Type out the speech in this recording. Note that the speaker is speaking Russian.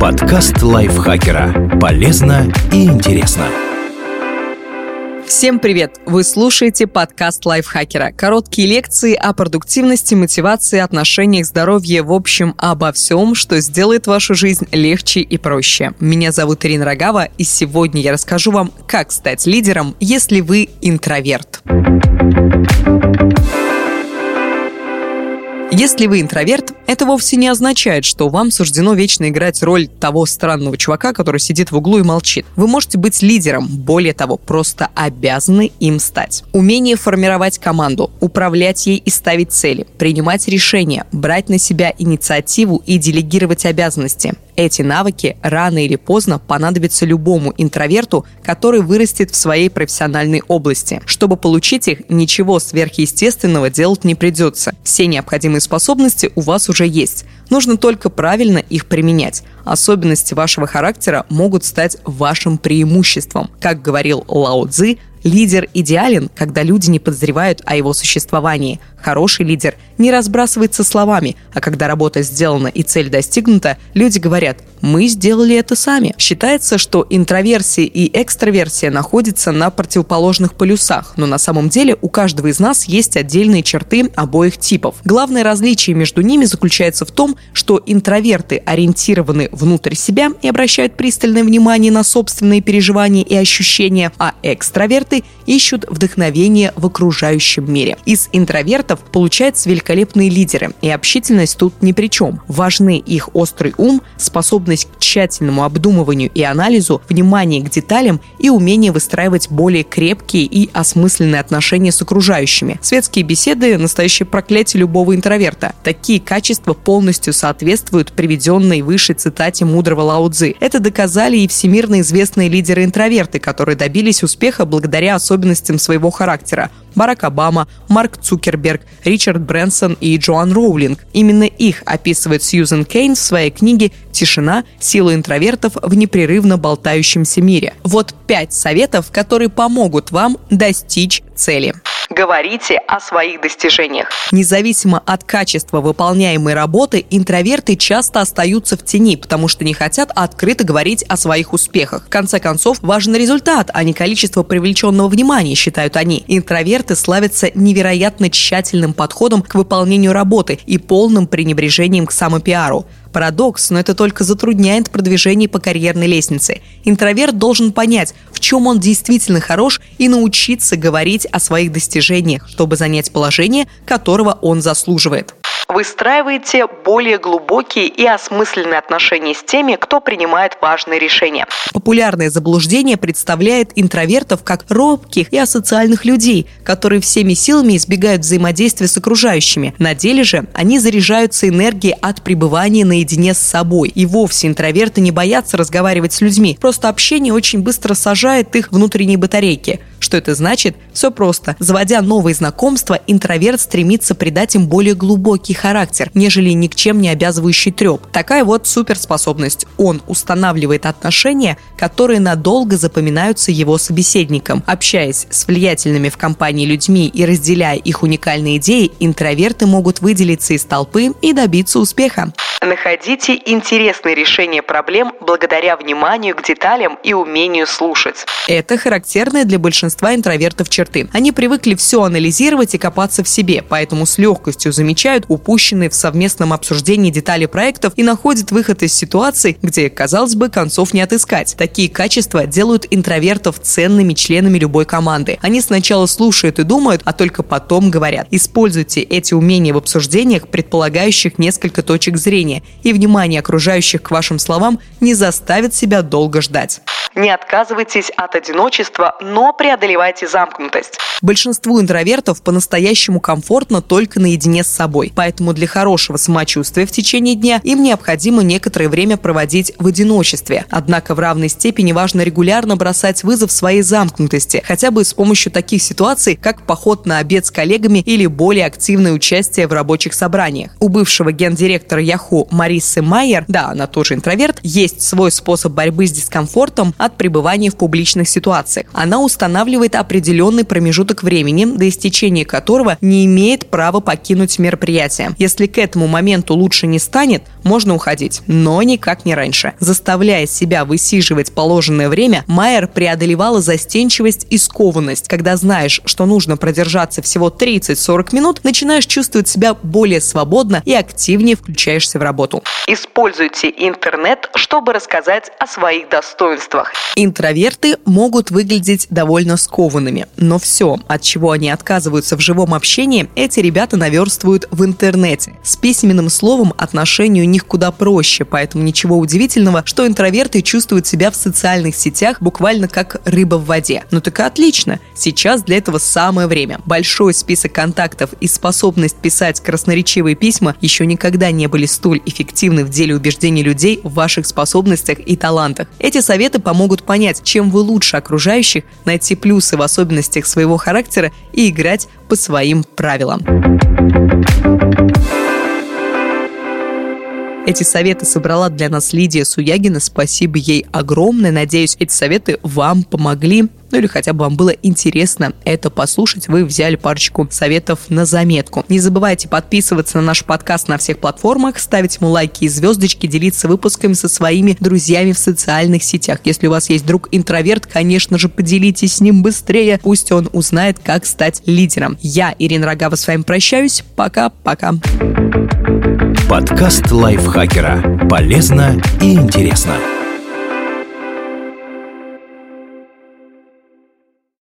Подкаст лайфхакера. Полезно и интересно. Всем привет! Вы слушаете подкаст лайфхакера. Короткие лекции о продуктивности, мотивации, отношениях, здоровье, в общем, обо всем, что сделает вашу жизнь легче и проще. Меня зовут Ирина Рогава, и сегодня я расскажу вам, как стать лидером, если вы интроверт. Если вы интроверт, это вовсе не означает, что вам суждено вечно играть роль того странного чувака, который сидит в углу и молчит. Вы можете быть лидером, более того, просто обязаны им стать. Умение формировать команду, управлять ей и ставить цели, принимать решения, брать на себя инициативу и делегировать обязанности. Эти навыки рано или поздно понадобятся любому интроверту, который вырастет в своей профессиональной области. Чтобы получить их, ничего сверхъестественного делать не придется. Все необходимые способности у вас уже есть. Нужно только правильно их применять. Особенности вашего характера могут стать вашим преимуществом. Как говорил Лао Цзи, Лидер идеален, когда люди не подозревают о его существовании. Хороший лидер не разбрасывается словами, а когда работа сделана и цель достигнута, люди говорят «мы сделали это сами». Считается, что интроверсия и экстраверсия находятся на противоположных полюсах, но на самом деле у каждого из нас есть отдельные черты обоих типов. Главное различие между ними заключается в том, что интроверты ориентированы внутрь себя и обращают пристальное внимание на собственные переживания и ощущения, а экстраверты ищут вдохновение в окружающем мире. Из интровертов получаются великолепные лидеры, и общительность тут ни при чем. Важны их острый ум, способность к тщательному обдумыванию и анализу, внимание к деталям и умение выстраивать более крепкие и осмысленные отношения с окружающими. Светские беседы – настоящее проклятие любого интроверта. Такие качества полностью соответствуют приведенной выше цитате мудрого Лао Цзы. Это доказали и всемирно известные лидеры-интроверты, которые добились успеха благодаря особенностям своего характера. Барак Обама, Марк Цукерберг, Ричард Брэнсон и Джоан Роулинг. Именно их описывает Сьюзен Кейн в своей книге «Тишина. Сила интровертов в непрерывно болтающемся мире». Вот пять советов, которые помогут вам достичь цели. Говорите о своих достижениях. Независимо от качества выполняемой работы, интроверты часто остаются в тени, потому что не хотят открыто говорить о своих успехах. В конце концов, важен результат, а не количество привлеченного внимания, считают они. Интроверты славятся невероятно тщательным подходом к выполнению работы и полным пренебрежением к самопиару парадокс, но это только затрудняет продвижение по карьерной лестнице. Интроверт должен понять, чем он действительно хорош и научиться говорить о своих достижениях, чтобы занять положение, которого он заслуживает выстраиваете более глубокие и осмысленные отношения с теми, кто принимает важные решения. Популярное заблуждение представляет интровертов как робких и асоциальных людей, которые всеми силами избегают взаимодействия с окружающими. На деле же они заряжаются энергией от пребывания наедине с собой. И вовсе интроверты не боятся разговаривать с людьми. Просто общение очень быстро сажает их внутренние батарейки. Что это значит? Все просто. Заводя новые знакомства, интроверт стремится придать им более глубокий характер, нежели ни к чем не обязывающий треп. Такая вот суперспособность. Он устанавливает отношения, которые надолго запоминаются его собеседникам. Общаясь с влиятельными в компании людьми и разделяя их уникальные идеи, интроверты могут выделиться из толпы и добиться успеха. Находите интересные решения проблем благодаря вниманию к деталям и умению слушать. Это характерное для большинства интровертов черты. Они привыкли все анализировать и копаться в себе, поэтому с легкостью замечают упущенные в совместном обсуждении детали проектов и находят выход из ситуации, где, казалось бы, концов не отыскать. Такие качества делают интровертов ценными членами любой команды. Они сначала слушают и думают, а только потом говорят. Используйте эти умения в обсуждениях, предполагающих несколько точек зрения, и внимание окружающих к вашим словам не заставит себя долго ждать. Не отказывайтесь от одиночества, но преодолевайте замкнутость. Большинству интровертов по-настоящему комфортно только наедине с собой, поэтому для хорошего самочувствия в течение дня им необходимо некоторое время проводить в одиночестве. Однако в равной степени важно регулярно бросать вызов своей замкнутости, хотя бы с помощью таких ситуаций, как поход на обед с коллегами или более активное участие в рабочих собраниях. У бывшего гендиректора Yahoo Марисы Майер, да, она тоже интроверт, есть свой способ борьбы с дискомфортом от пребывания в публичных ситуациях. Она устанавливает устанавливает определенный промежуток времени, до истечения которого не имеет права покинуть мероприятие. Если к этому моменту лучше не станет, можно уходить, но никак не раньше. Заставляя себя высиживать положенное время, Майер преодолевала застенчивость и скованность. Когда знаешь, что нужно продержаться всего 30-40 минут, начинаешь чувствовать себя более свободно и активнее включаешься в работу. Используйте интернет, чтобы рассказать о своих достоинствах. Интроверты могут выглядеть довольно скованными, но все, от чего они отказываются в живом общении, эти ребята наверстывают в интернете. С письменным словом отношению у них куда проще, поэтому ничего удивительного, что интроверты чувствуют себя в социальных сетях буквально как рыба в воде. Ну так и отлично. Сейчас для этого самое время. Большой список контактов и способность писать красноречивые письма еще никогда не были столь эффективны в деле убеждения людей в ваших способностях и талантах. Эти советы помогут понять, чем вы лучше окружающих, найти плюсы в особенностях своего характера и играть по своим правилам. Эти советы собрала для нас Лидия Суягина. Спасибо ей огромное. Надеюсь, эти советы вам помогли ну или хотя бы вам было интересно это послушать, вы взяли парочку советов на заметку. Не забывайте подписываться на наш подкаст на всех платформах, ставить ему лайки и звездочки, делиться выпусками со своими друзьями в социальных сетях. Если у вас есть друг интроверт, конечно же, поделитесь с ним быстрее, пусть он узнает, как стать лидером. Я, Ирина Рогава, с вами прощаюсь. Пока-пока. Подкаст лайфхакера. Полезно и интересно.